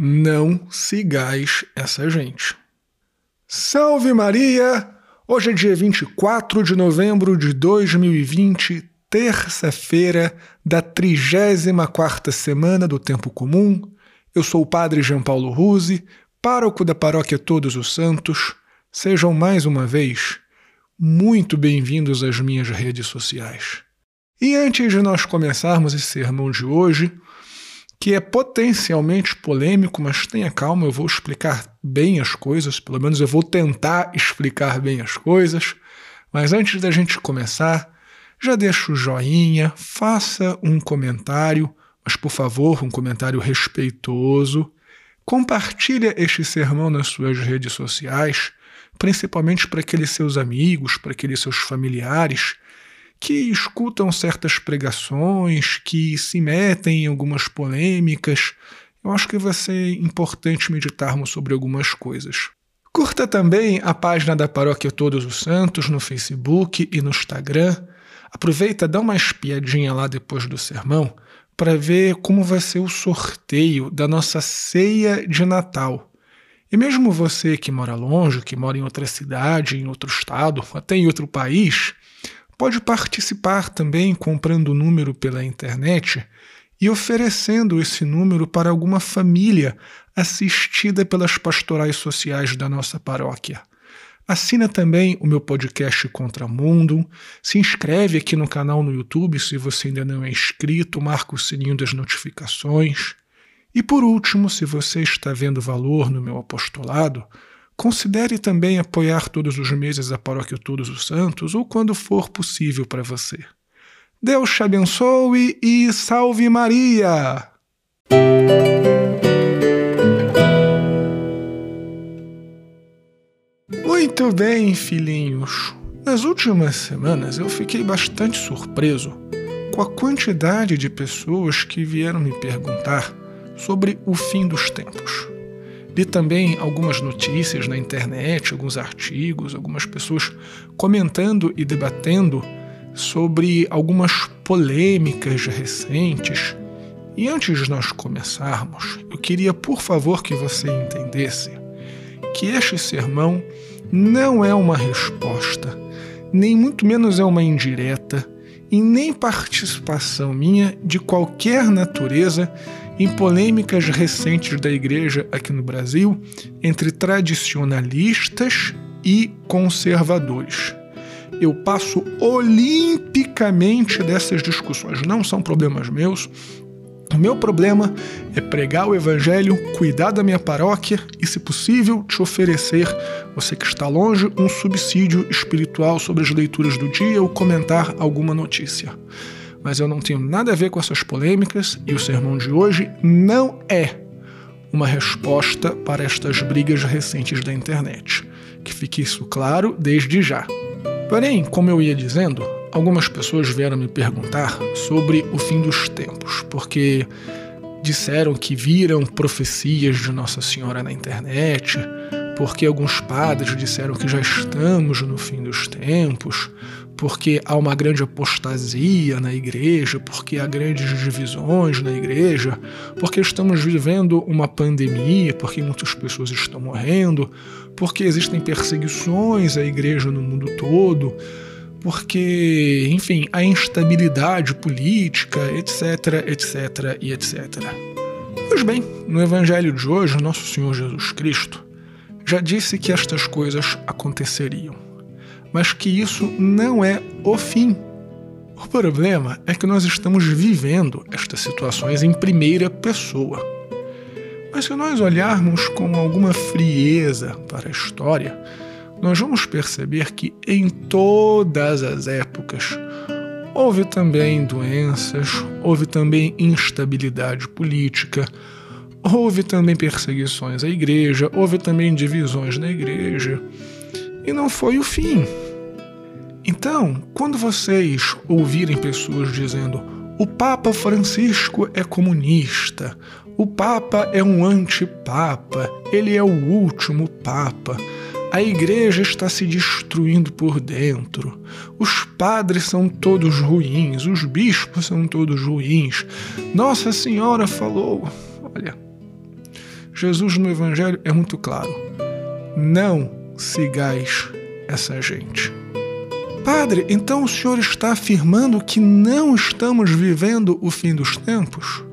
Não sigais essa gente. Salve Maria! Hoje é dia 24 de novembro de 2020, terça-feira da 34ª semana do Tempo Comum. Eu sou o Padre Jean Paulo Ruse, pároco da Paróquia Todos os Santos. Sejam mais uma vez muito bem-vindos às minhas redes sociais. E antes de nós começarmos esse sermão de hoje, que é potencialmente polêmico, mas tenha calma, eu vou explicar bem as coisas, pelo menos eu vou tentar explicar bem as coisas. Mas antes da gente começar, já deixa o joinha, faça um comentário, mas por favor, um comentário respeitoso. Compartilha este sermão nas suas redes sociais, principalmente para aqueles seus amigos, para aqueles seus familiares que escutam certas pregações, que se metem em algumas polêmicas. Eu acho que vai ser importante meditarmos sobre algumas coisas. Curta também a página da Paróquia Todos os Santos no Facebook e no Instagram. Aproveita, dá uma espiadinha lá depois do sermão para ver como vai ser o sorteio da nossa ceia de Natal. E mesmo você que mora longe, que mora em outra cidade, em outro estado, até em outro país, Pode participar também comprando o número pela internet e oferecendo esse número para alguma família assistida pelas pastorais sociais da nossa paróquia. Assina também o meu podcast Contramundo, se inscreve aqui no canal no YouTube se você ainda não é inscrito, marca o sininho das notificações. E por último, se você está vendo valor no meu apostolado, Considere também apoiar todos os meses a Paróquia Todos os Santos ou quando for possível para você. Deus te abençoe e salve Maria! Muito bem, filhinhos. Nas últimas semanas eu fiquei bastante surpreso com a quantidade de pessoas que vieram me perguntar sobre o fim dos tempos. Li também algumas notícias na internet, alguns artigos, algumas pessoas comentando e debatendo sobre algumas polêmicas recentes. E antes de nós começarmos, eu queria, por favor, que você entendesse que este sermão não é uma resposta, nem muito menos é uma indireta, e nem participação minha de qualquer natureza em polêmicas recentes da igreja aqui no Brasil entre tradicionalistas e conservadores. Eu passo olimpicamente dessas discussões, não são problemas meus. O meu problema é pregar o evangelho, cuidar da minha paróquia e, se possível, te oferecer, você que está longe, um subsídio espiritual sobre as leituras do dia ou comentar alguma notícia mas eu não tenho nada a ver com essas polêmicas e o sermão de hoje não é uma resposta para estas brigas recentes da internet. Que fique isso claro desde já. Porém, como eu ia dizendo, algumas pessoas vieram me perguntar sobre o fim dos tempos, porque disseram que viram profecias de Nossa Senhora na internet, porque alguns padres disseram que já estamos no fim dos tempos, porque há uma grande apostasia na igreja, porque há grandes divisões na igreja, porque estamos vivendo uma pandemia, porque muitas pessoas estão morrendo, porque existem perseguições à igreja no mundo todo, porque, enfim, há instabilidade política, etc, etc e etc. Pois bem, no evangelho de hoje, nosso Senhor Jesus Cristo já disse que estas coisas aconteceriam mas que isso não é o fim. O problema é que nós estamos vivendo estas situações em primeira pessoa. Mas se nós olharmos com alguma frieza para a história, nós vamos perceber que em todas as épocas houve também doenças, houve também instabilidade política, houve também perseguições à igreja, houve também divisões na igreja e não foi o fim. Então, quando vocês ouvirem pessoas dizendo o Papa Francisco é comunista, o Papa é um antipapa, ele é o último Papa, a igreja está se destruindo por dentro, os padres são todos ruins, os bispos são todos ruins, Nossa Senhora falou. Olha, Jesus no Evangelho é muito claro: não sigais essa gente. Padre, então o senhor está afirmando que não estamos vivendo o fim dos tempos?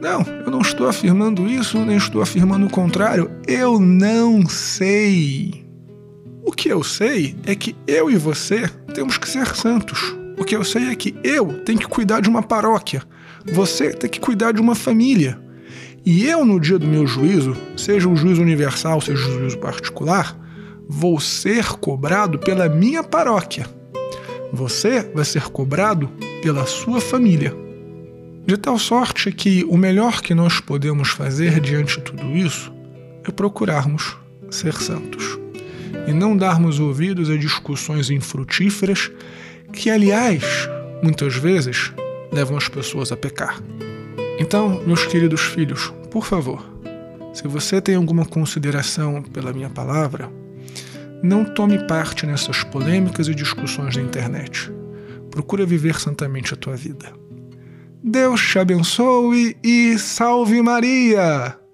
Não, eu não estou afirmando isso, nem estou afirmando o contrário. Eu não sei. O que eu sei é que eu e você temos que ser santos. O que eu sei é que eu tenho que cuidar de uma paróquia, você tem que cuidar de uma família. E eu, no dia do meu juízo, seja o juízo universal, seja o juízo particular, vou ser cobrado pela minha paróquia. Você vai ser cobrado pela sua família. De tal sorte que o melhor que nós podemos fazer diante de tudo isso é procurarmos ser santos e não darmos ouvidos a discussões infrutíferas que, aliás, muitas vezes levam as pessoas a pecar. Então, meus queridos filhos, por favor, se você tem alguma consideração pela minha palavra, não tome parte nessas polêmicas e discussões da internet. Procura viver santamente a tua vida. Deus te abençoe e salve Maria!